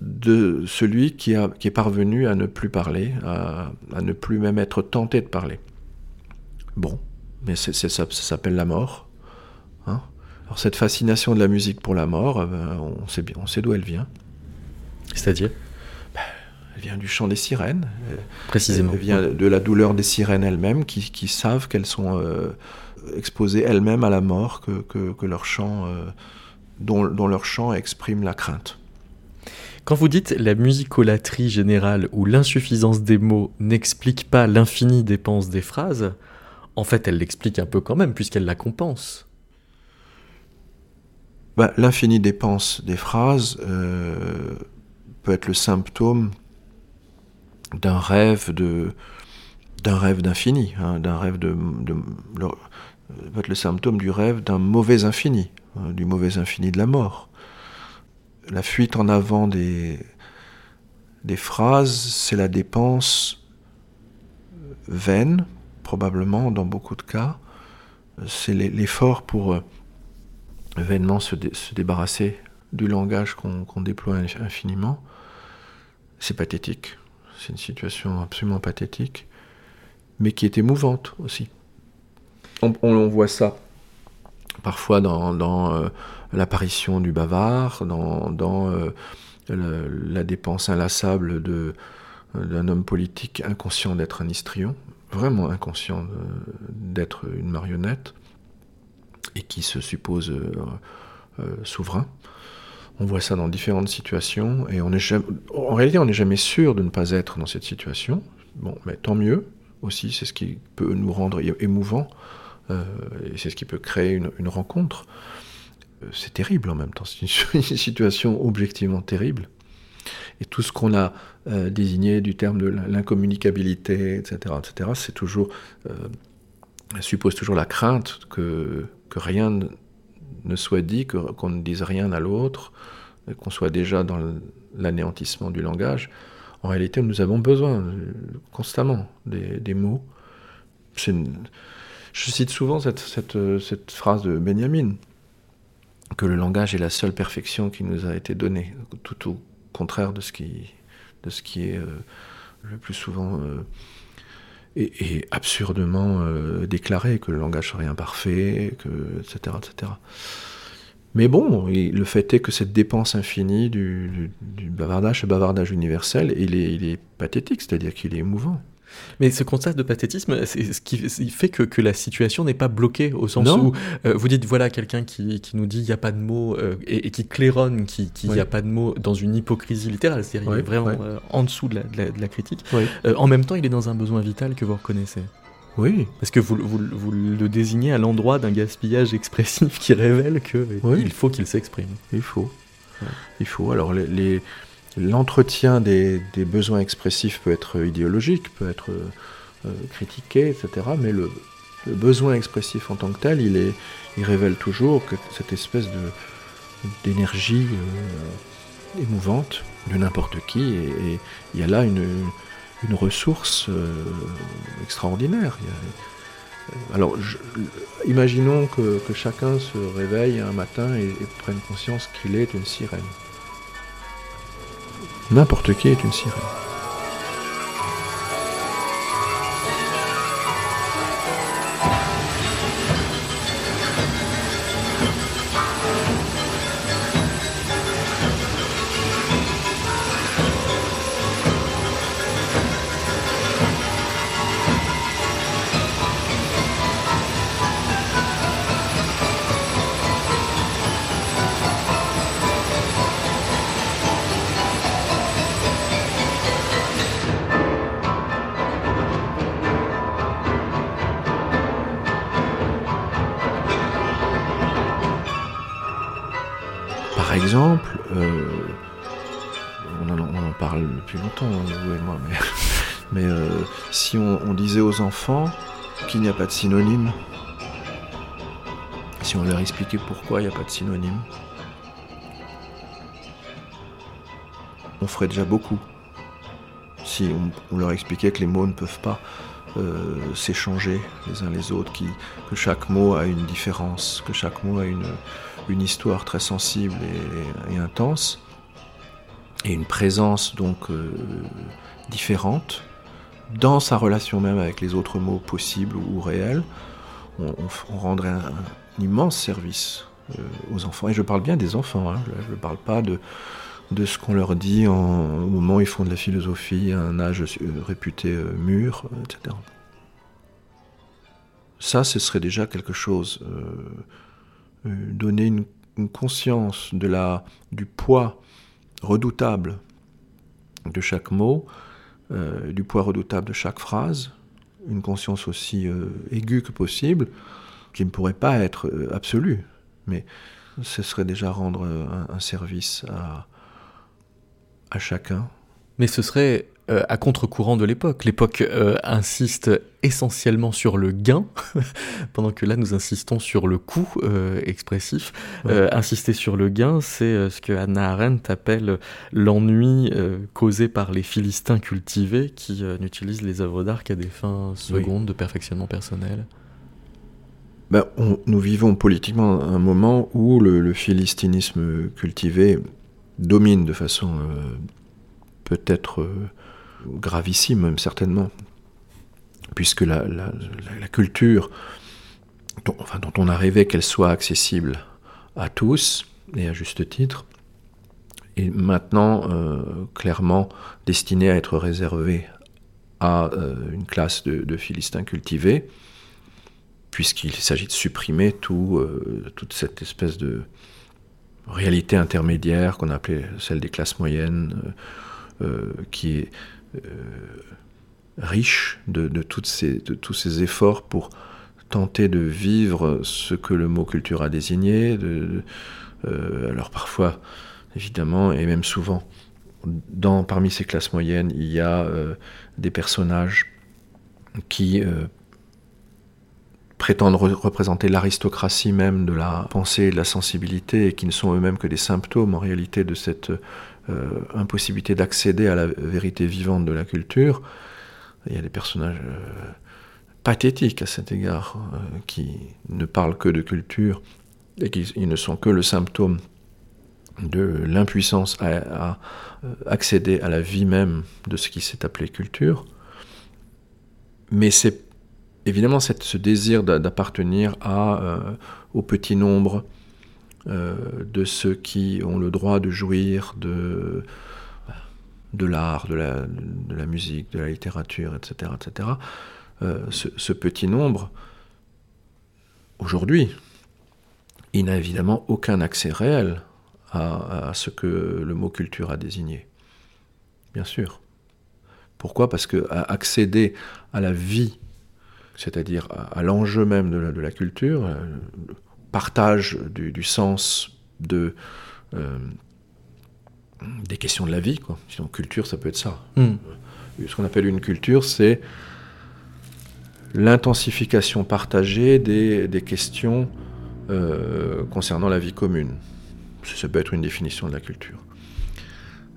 de celui qui, a, qui, est parvenu à ne plus parler, à, ne plus même être tenté de parler. Bon, mais ça, ça s'appelle la mort. Hein. Alors cette fascination de la musique pour la mort, euh, ben, on sait bien, on sait d'où elle vient. C'est-à-dire? Elle vient du chant des sirènes. Précisément. Elle vient de la douleur des sirènes elles-mêmes qui, savent qu'elles sont euh, exposées elles-mêmes à la mort, que, que, leur chant, euh, dont, dont, leur chant exprime la crainte. Quand vous dites la musicolatrie générale ou l'insuffisance des mots n'explique pas l'infinie dépense des phrases, en fait elle l'explique un peu quand même puisqu'elle la compense. Bah, l'infinie dépense des phrases euh, peut être le symptôme d'un rêve de d'un rêve d'infini, hein, d'un rêve de, de le, être le symptôme du rêve d'un mauvais infini, hein, du mauvais infini de la mort. La fuite en avant des, phrases, c'est la dépense vaine, probablement dans beaucoup de cas. C'est l'effort pour euh, vainement se, se, débarrasser du langage qu'on déploie infiniment. C'est pathétique. C'est une situation absolument pathétique, mais qui est émouvante aussi. On, voit ça parfois dans, euh, l'apparition du bavard, dans, euh, la, dépense inlassable d'un homme politique inconscient d'être un histrion, vraiment inconscient d'être une marionnette, et qui se suppose euh, souverain. On voit ça dans différentes situations et on est en réalité, on n'est jamais sûr de ne pas être dans cette situation. Bon, mais tant mieux aussi, c'est ce qui peut nous rendre émouvants euh, et c'est ce qui peut créer une, rencontre. Euh, c'est terrible en même temps, c'est une, situation objectivement terrible. Et tout ce qu'on a euh, désigné du terme de l'incommunicabilité, etc., etc., c'est toujours suppose toujours la crainte que, que rien ne soit dit, qu'on ne dise rien à l'autre, qu'on soit déjà dans l'anéantissement du langage. En réalité, nous avons besoin euh, constamment des, mots. je cite souvent cette, euh, cette, phrase de Benjamin, que le langage est la seule perfection qui nous a été donnée, tout au contraire de ce qui, de ce qui est euh, le plus souvent et, absurdement déclaré, que le langage serait imparfait, que, etc., etc. Mais bon, le fait est que cette dépense infinie du, bavardage, ce bavardage universel, il est, il est pathétique, c'est-à-dire qu'il est émouvant. Mais ce constat de pathétisme, c'est ce qui fait que, la situation n'est pas bloquée, au sens où euh, vous dites, voilà, quelqu'un qui, nous dit il n'y a pas de mots, euh, et, qui claironne qu'il n'y a pas de mots dans une hypocrisie littérale, c'est-à-dire est vraiment euh, en dessous de la, critique. en même temps, il est dans un besoin vital que vous reconnaissez. Oui. Parce que vous, vous, le désignez à l'endroit d'un gaspillage expressif qui révèle qu'il il faut qu'il s'exprime. Il faut. Il faut. Alors, les, l'entretien des, besoins expressifs peut être idéologique, peut être euh, critiqué, etc. Mais le, besoin expressif en tant que tel, il, révèle toujours cette espèce d'énergie euh, émouvante de n'importe qui. Et, il y a là une, ressource euh, extraordinaire. alors, imaginons que, chacun se réveille un matin et prenne conscience qu'il est une sirène. N'importe qui est une sirène. Enfants qu'il n'y a pas de synonyme, si on leur expliquait pourquoi il n'y a pas de synonyme, on ferait déjà beaucoup. Si on, leur expliquait que les mots ne peuvent pas euh, s'échanger les uns les autres, que chaque mot a une différence, que chaque mot a une, histoire très sensible et, intense, et une présence donc euh, différente, dans sa relation même avec les autres mots possibles ou réels, on, rendrait un, immense service euh, aux enfants. Et je parle bien des enfants, hein. je ne parle pas de, de ce qu'on leur dit au moment où ils font de la philosophie, à un âge euh, réputé euh, mûr, etc. Ça, ce serait déjà quelque chose. donner une, une, conscience de la, du poids redoutable de chaque mot, euh, du poids redoutable de chaque phrase, une conscience aussi euh, aiguë que possible, qui ne pourrait pas être euh, absolue, mais ce serait déjà rendre un, service à, à chacun. Mais ce serait euh, à contre-courant de l'époque. L'époque euh, insiste essentiellement sur le gain, pendant que là nous insistons sur le coût euh, expressif. insister sur le gain, c'est ce que Hannah Arendt appelle l'ennui causé par les Philistins cultivés qui n'utilisent les œuvres d'art qu'à des fins secondes de perfectionnement personnel. Ben, nous vivons politiquement un moment où le, le philistinisme cultivé domine de façon peut-être gravissime même certainement, puisque la, culture dont, on a rêvé qu'elle soit accessible à tous, et à juste titre, est maintenant euh, clairement destinée à être réservée à euh, une classe de, Philistins cultivés, puisqu'il s'agit de supprimer euh, toute cette espèce de réalité intermédiaire qu'on appelait celle des classes moyennes, qui est riche de, tous ces efforts pour tenter de vivre ce que le mot culture a désigné. Euh, alors parfois, évidemment, et même souvent, parmi ces classes moyennes, il y a euh, des personnages qui prétendent représenter l'aristocratie même de la pensée et de la sensibilité, et qui ne sont eux-mêmes que des symptômes en réalité de cette euh, impossibilité d'accéder à la vérité vivante de la culture. Il y a des personnages euh, pathétiques à cet égard, euh, qui ne parlent que de culture et qui ne sont que le symptôme de l'impuissance à, accéder à la vie même de ce qui s'est appelé culture. Mais c'est évidemment ce désir d'appartenir au petit nombre, euh, de ceux qui ont le droit de jouir de, l'art, de la, musique, de la littérature, etc. etc. Euh, ce, petit nombre, aujourd'hui, il n'a évidemment aucun accès réel à, ce que le mot culture a désigné. Bien sûr. Pourquoi? Parce que accéder à la vie c'est-à-dire à, l'enjeu même de la, culture, le partage du, sens de, des questions de la vie. Quoi. Sinon, culture, ça peut être ça. Hmm. Ce qu'on appelle une culture, c'est l'intensification partagée des, questions euh, concernant la vie commune. Ça peut être une définition de la culture.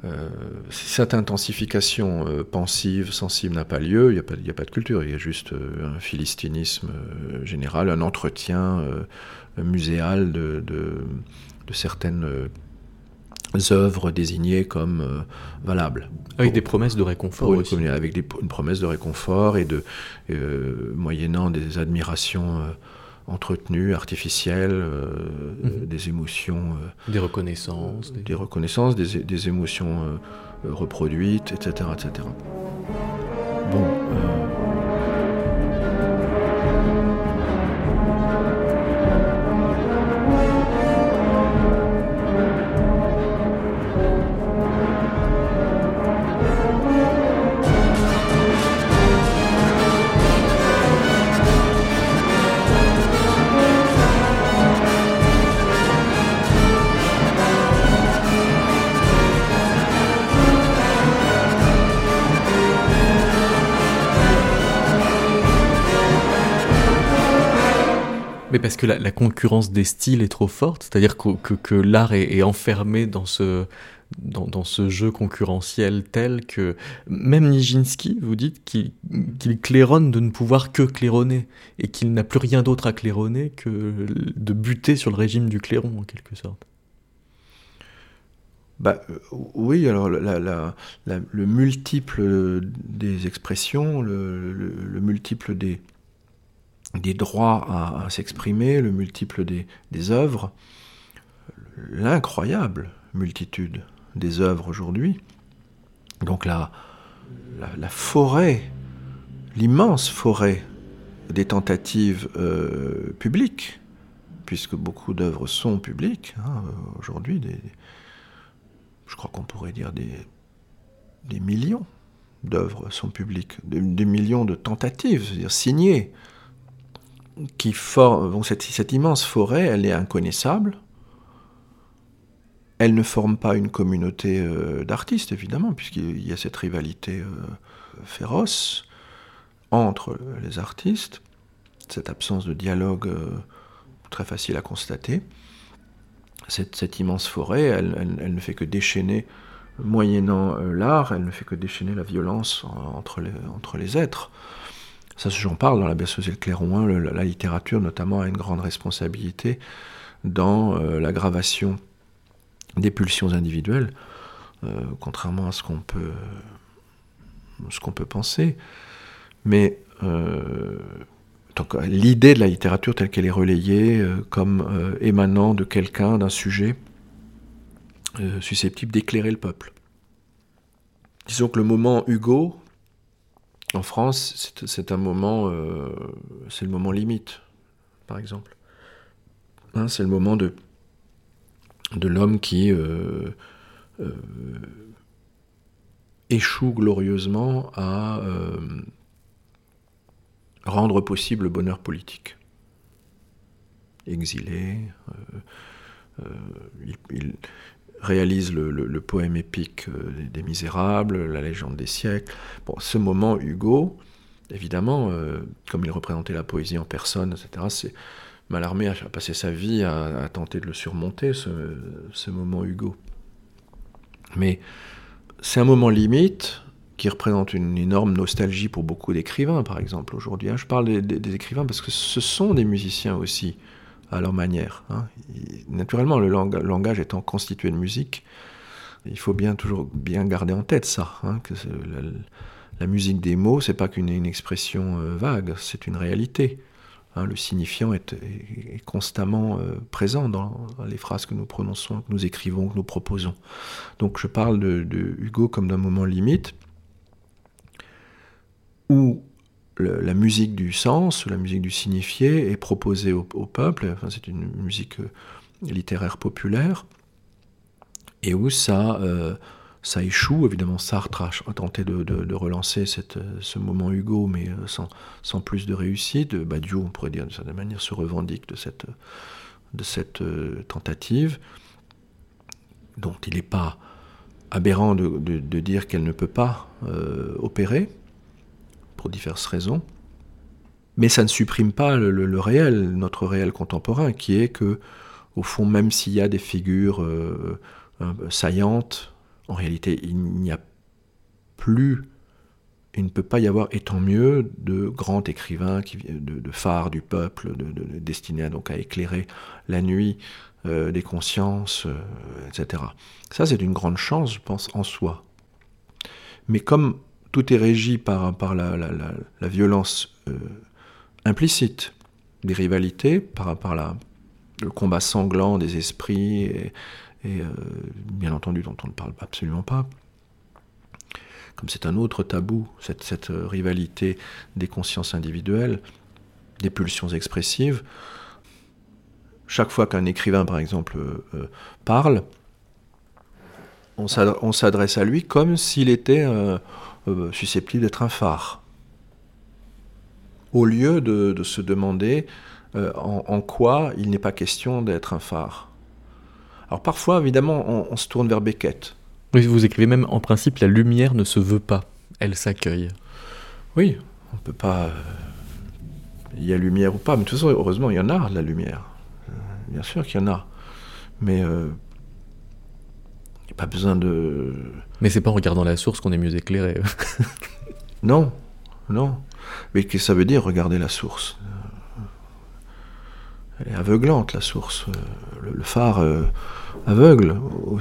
Euh, si cette intensification euh, pensive, sensible n'a pas lieu, il n'y a, a, pas de culture, il y a juste un philistinisme général, un entretien muséal de, de, de certaines œuvres désignées comme euh, valables. Avec des promesses de réconfort aussi. avec des, une promesse de réconfort et de, euh, moyennant des admirations euh, entretenues, artificielles, mhm. des émotions. des reconnaissances. Des, reconnaissances, des, des émotions reproduites, etc. etc. Bon. Mais parce que la, concurrence des styles est trop forte, c'est-à-dire que, l'art est, enfermé dans ce, dans, ce jeu concurrentiel tel que même Nijinsky, vous dites qu'il claironne de ne pouvoir que claironner et qu'il n'a plus rien d'autre à claironner que de buter sur le régime du clairon en quelque sorte. Bah, euh, oui, alors le multiple des expressions, le multiple des, des droits à, s'exprimer, le multiple des, œuvres, l'incroyable multitude des œuvres aujourd'hui. Donc la, forêt, l'immense forêt des tentatives euh, publiques, puisque beaucoup d'œuvres sont publiques hein, aujourd'hui, je crois qu'on pourrait dire des, des millions d'œuvres sont publiques, des, des, millions de tentatives, c'est-à-dire signées, qui forme, cette, immense forêt, elle est inconnaissable. Elle ne forme pas une communauté euh, d'artistes, évidemment, puisqu'il y a cette rivalité euh, féroce entre les artistes, cette absence de dialogue euh, très facile à constater. Cette, immense forêt, elle, ne fait que déchaîner, moyennant l'art, elle ne fait que déchaîner la violence entre entre les êtres. Ça, j'en parle dans la berceuse et le clairon la, littérature notamment a une grande responsabilité dans euh, l'aggravation des pulsions individuelles, euh, contrairement à ce qu'on peut, peut penser. Mais euh, l'idée de la littérature telle qu'elle est relayée comme émanant de quelqu'un, d'un sujet susceptible d'éclairer le peuple. Disons que le moment Hugo, en France, c'est un moment, euh, c'est le moment limite, par exemple. Hein, c'est le moment de, de l'homme qui euh, euh, échoue glorieusement à rendre possible le bonheur politique. Exilé, il, réalise le, poème épique euh, des, Misérables, la légende des siècles. Bon, ce moment, Hugo, évidemment, euh, comme il représentait la poésie en personne, etc., c'est Mallarmé a passé sa vie à, tenter de le surmonter, ce, moment Hugo. Mais c'est un moment limite qui représente une énorme nostalgie pour beaucoup d'écrivains, par exemple, aujourd'hui. Hein. Je parle des, écrivains parce que ce sont des musiciens aussi à leur manière. Hein. Naturellement, le langage étant constitué de musique, il faut bien toujours bien garder en tête ça, hein, que la, musique des mots, c'est pas qu'une expression euh, vague, c'est une réalité. Hein. le signifiant est, constamment euh, présent dans, les phrases que nous prononçons, que nous écrivons, que nous proposons. Donc je parle de, de Hugo comme d'un moment limite où la musique du sens, la musique du signifié est proposée au, peuple, enfin, c'est une musique euh, littéraire populaire, et où ça, euh, ça échoue. Évidemment, Sartre a, tenté de, relancer ce moment Hugo, mais sans, plus de réussite. Badiou, on pourrait dire de certaine manière, se revendique de cette, de cette tentative, dont il n'est pas aberrant de, dire qu'elle ne peut pas opérer, pour diverses raisons. Mais ça ne supprime pas le, réel, notre réel contemporain, qui est que, au fond, même s'il y a des figures euh, euh, saillantes, en réalité, il n'y a plus, il ne peut pas y avoir, et tant mieux, de grands écrivains, qui, de, de phares du peuple, de, destinés à, donc à éclairer la nuit euh, des consciences, etc. Ça, c'est une grande chance, je pense, en soi. Mais comme tout est régi par, par la, violence implicite des rivalités par à le combat sanglant des esprits euh, bien entendu dont on ne parle absolument pas. Comme c'est un autre tabou, cette, euh, rivalité des consciences individuelles, des pulsions expressives. Chaque fois qu'un écrivain, par exemple, euh, parle, on s'adresse à lui comme s'il était susceptible d'être un phare au lieu de, se demander euh, en, quoi il n'est pas question d'être un phare. Alors parfois, évidemment, on, se tourne vers Beckett. Oui, vous écrivez même en principe, la lumière ne se veut pas, elle s'accueille. Oui, on ne peut pas... Euh, il y a lumière ou pas, mais de toute façon, heureusement, il y en a de la lumière. Euh, bien sûr qu'il y en a. Mais a pas besoin de... Mais c'est pas en regardant la source qu'on est mieux éclairé. non, non. Mais qu'est-ce que ça veut dire regarder la source? Elle est aveuglante, la source. Le, phare euh, aveugle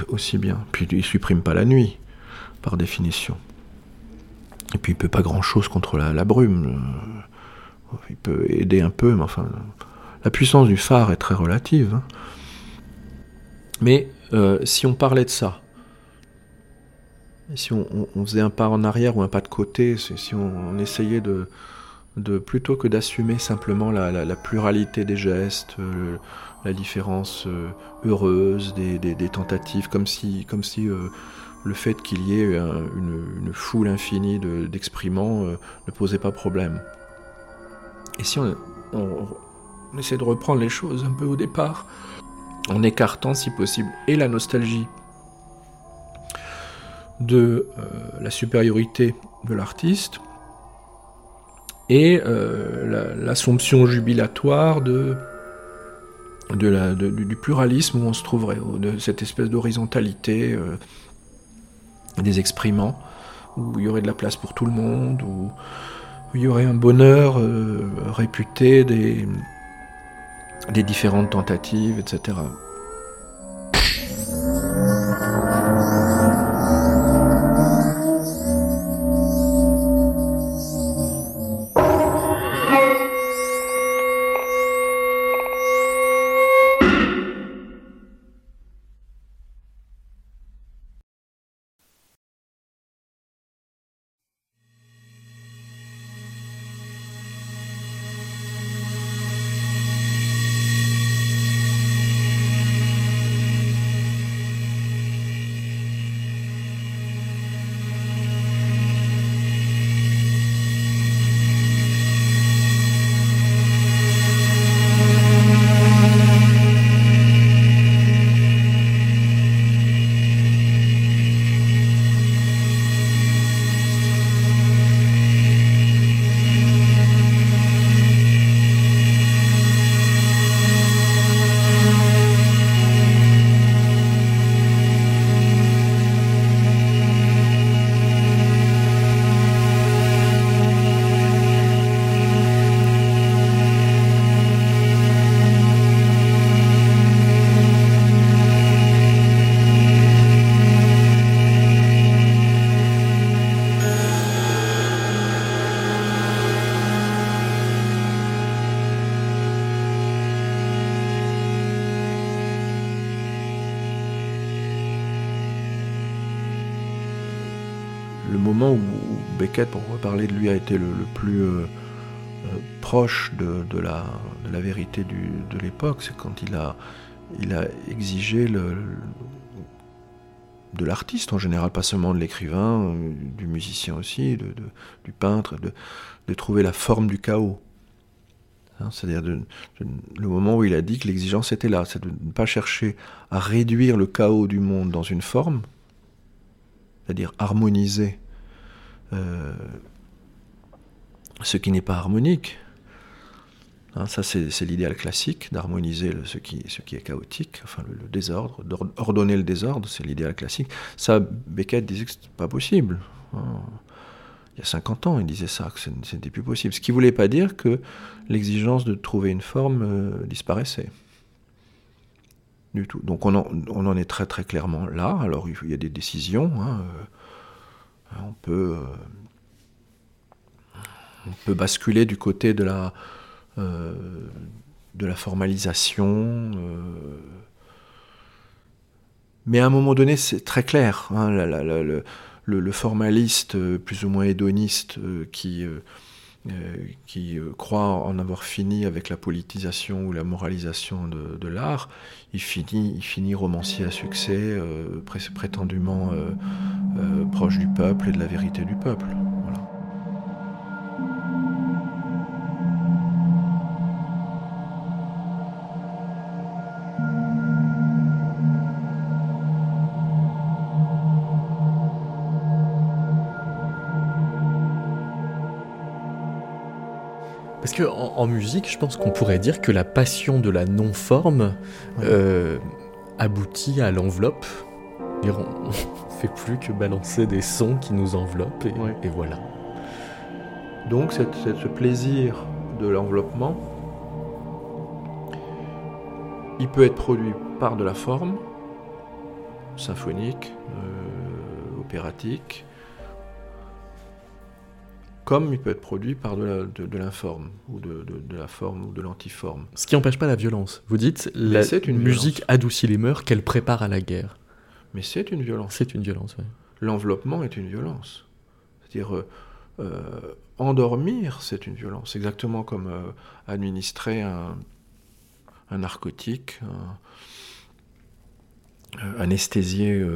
aussi bien. Puis il supprime pas la nuit, par définition. Et puis il peut pas grand-chose contre la, brume. Il peut aider un peu, mais enfin, la puissance du phare est très relative. Hein. Mais euh, si on parlait de ça, si on, faisait un pas en arrière ou un pas de côté, si on, essayait de, plutôt que d'assumer simplement la, pluralité des gestes, euh, la différence euh, heureuse des, tentatives, comme si, comme si le fait qu'il y ait une, foule infinie d'exprimants ne posait pas problème. Et si on, on essaie de reprendre les choses un peu au départ, en écartant si possible et la nostalgie de euh, la supériorité de l'artiste et euh, l'assomption jubilatoire de, du pluralisme où on se trouverait, de cette espèce d'horizontalité euh, des exprimants, où il y aurait de la place pour tout le monde, où, il y aurait un bonheur réputé des, des différentes tentatives, etc. pour reparler de lui, a été le, plus euh, euh, proche de, la, vérité de l'époque, c'est quand il a, exigé de l'artiste en général, pas seulement de l'écrivain, du musicien aussi, du peintre, de, trouver la forme du chaos. Hein, c'est-à-dire le moment où il a dit que l'exigence était là, c'est de ne pas chercher à réduire le chaos du monde dans une forme, c'est-à-dire harmoniser euh, ce qui n'est pas harmonique. Hein, ça, c'est l'idéal classique d'harmoniser ce qui, ce est chaotique, enfin le, désordre, d'ordonner le désordre, c'est l'idéal classique. Ça, Beckett disait que c'était pas possible. Hein il y a 50 ans, il disait ça, que ce n'était plus possible. Ce qui ne voulait pas dire que l'exigence de trouver une forme euh, disparaissait. Du tout. Donc on en, est très très clairement là. Alors il y a des décisions. Hein, euh, on, peut, euh, on peut basculer du côté de la, la formalisation. mais à un moment donné, c'est très clair. Hein, le, formaliste euh, plus ou moins hédoniste euh, qui, euh, qui croit en avoir fini avec la politisation ou la moralisation de, l'art, il finit, il finit romancier à succès, prétendument proche du peuple et de la vérité du peuple. Parce que en, musique, je pense qu'on pourrait dire que la passion de la non-forme euh, aboutit à l'enveloppe. Fait plus que balancer des sons qui nous enveloppent et, voilà. Donc ce plaisir de l'enveloppement, il peut être produit par de la forme, symphonique, euh, opératique, comme il peut être produit par de l'informe, ou de, la forme, ou de l'antiforme. Ce qui n'empêche pas la violence. Vous dites, la une musique adoucit les mœurs qu'elle prépare à la guerre. Mais c'est une violence. C'est une violence, oui. L'enveloppement est une violence. C'est-à-dire, euh, euh, endormir, c'est une violence. Exactement comme euh, administrer un, narcotique, anesthésier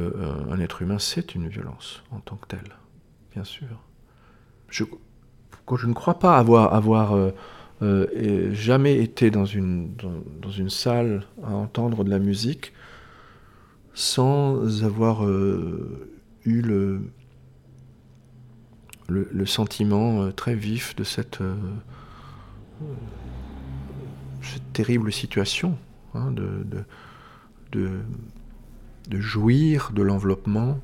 un être humain, c'est une violence en tant que telle, bien sûr je, je ne crois pas avoir, avoir jamais été dans une, dans, une salle à entendre de la musique sans avoir euh, eu le, le, sentiment très vif de cette, cette terrible situation, hein, de, de, de, jouir de l'enveloppement,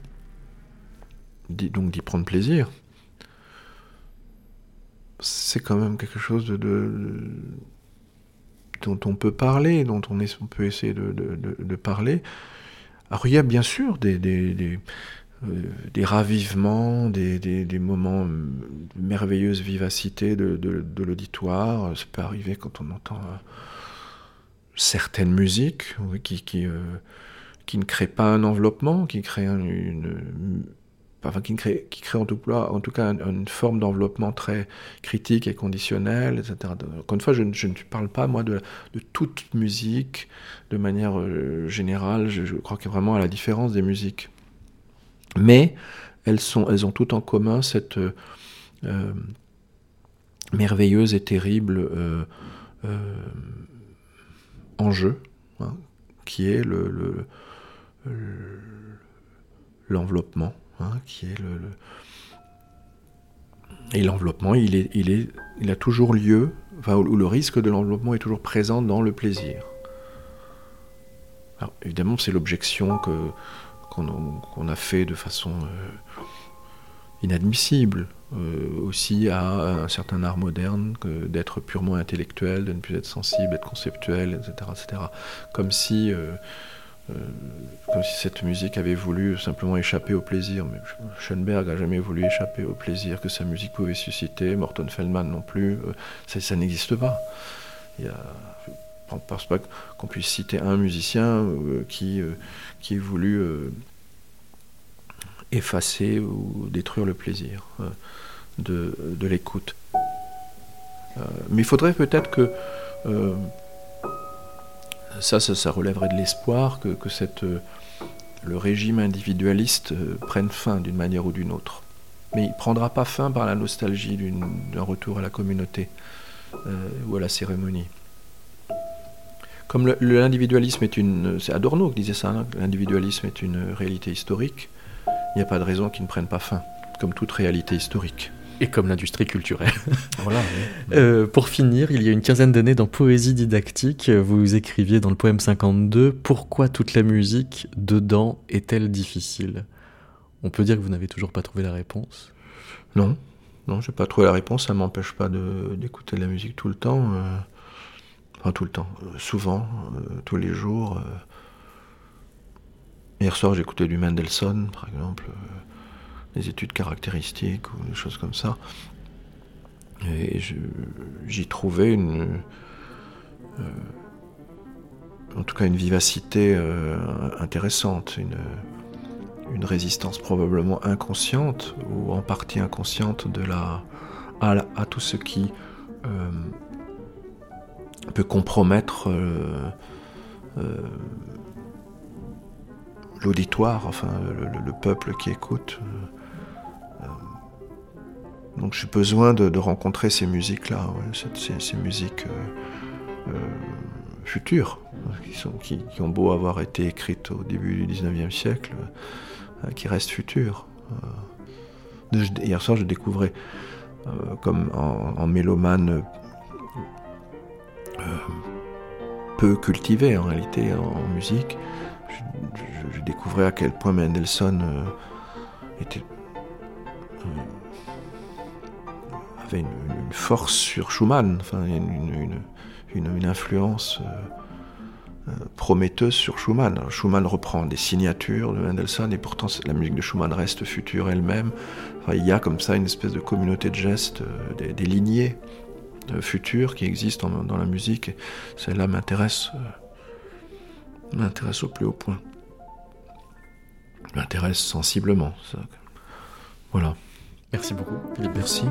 donc d'y prendre plaisir c'est quand même quelque chose de, dont on peut parler, dont on, on peut essayer de, parler. Alors il y a bien sûr des, euh, ravivements, des, moments de merveilleuse vivacité de, l'auditoire. Ça peut arriver quand on entend euh, certaines musiques euh, qui, ne créent pas un enveloppement, qui créent une qui, crée, en tout, cas, une, forme d'enveloppement très critique et conditionnel, etc. Encore une fois, je, je ne parle pas, moi, de, toute musique de manière euh, générale. Je, crois qu'il y a vraiment à la différence des musiques. Mais elles, ont toutes en commun cette euh, euh, merveilleuse et terrible enjeu, hein, qui est le, l'enveloppement. Hein, qui est le, Et l'enveloppement, il, est, il, est, il a toujours lieu, enfin, où le risque de l'enveloppement est toujours présent dans le plaisir. Alors, évidemment, c'est l'objection que, qu'on, a fait de façon euh, inadmissible euh, aussi à un certain art moderne d'être purement intellectuel, de ne plus être sensible, d'être conceptuel, etc. etc. Comme si euh, euh, comme si cette musique avait voulu simplement échapper au plaisir. Schoenberg n'a jamais voulu échapper au plaisir que sa musique pouvait susciter, Morton Feldman non plus. Euh, ça, n'existe pas. Il y a, je ne pense pas qu'on puisse citer un musicien euh, qui, qui ait voulu effacer ou détruire le plaisir de, de l'écoute. mais il faudrait peut-être que ça, ça, relèverait de l'espoir que, cette, le régime individualiste prenne fin d'une manière ou d'une autre. Mais il ne prendra pas fin par la nostalgie d'un retour à la communauté ou à la cérémonie. Comme l'individualisme est une. C'est Adorno qui disait ça, hein, l'individualisme est une réalité historique, il n'y a pas de raison qu'il ne prenne pas fin, comme toute réalité historique. Et comme l'industrie culturelle. voilà. Euh, pour finir, il y a une quinzaine d'années dans Poésie didactique, vous écriviez dans le poème 52 Pourquoi toute la musique dedans est-elle difficile? On peut dire que vous n'avez toujours pas trouvé la réponse Non, non, je n'ai pas trouvé la réponse. Ça ne m'empêche pas d'écouter de, la musique tout le temps. Euh, Enfin, tout le temps, euh, souvent, tous les jours. Hier soir, j'écoutais du Mendelssohn, par exemple, des études caractéristiques ou des choses comme ça. Et j'y trouvais une. en tout cas, une vivacité intéressante, une, résistance probablement inconsciente ou en partie inconsciente à, tout ce qui peut compromettre euh, euh, l'auditoire, enfin le, peuple qui écoute. Euh, donc j'ai besoin de, rencontrer ces musiques-là, ces, musiques futures, qui, sont, qui, ont beau avoir été écrites au début du 19e siècle, qui restent futures. hier soir, je découvrais, comme en, mélomane euh, peu cultivé en réalité en, musique. Je, découvrais à quel point Mendelssohn euh, était, avait une, force sur Schumann, enfin une, une influence prometteuse sur Schumann. Schumann reprend des signatures de Mendelssohn et pourtant la musique de Schumann reste future elle-même. Enfin, il y a comme ça une espèce de communauté de gestes, des, des lignées futur qui existe dans, la musique. Celle-là m'intéresse, euh, m'intéresse au plus haut point. M'intéresse sensiblement. Voilà. Merci beaucoup, Merci.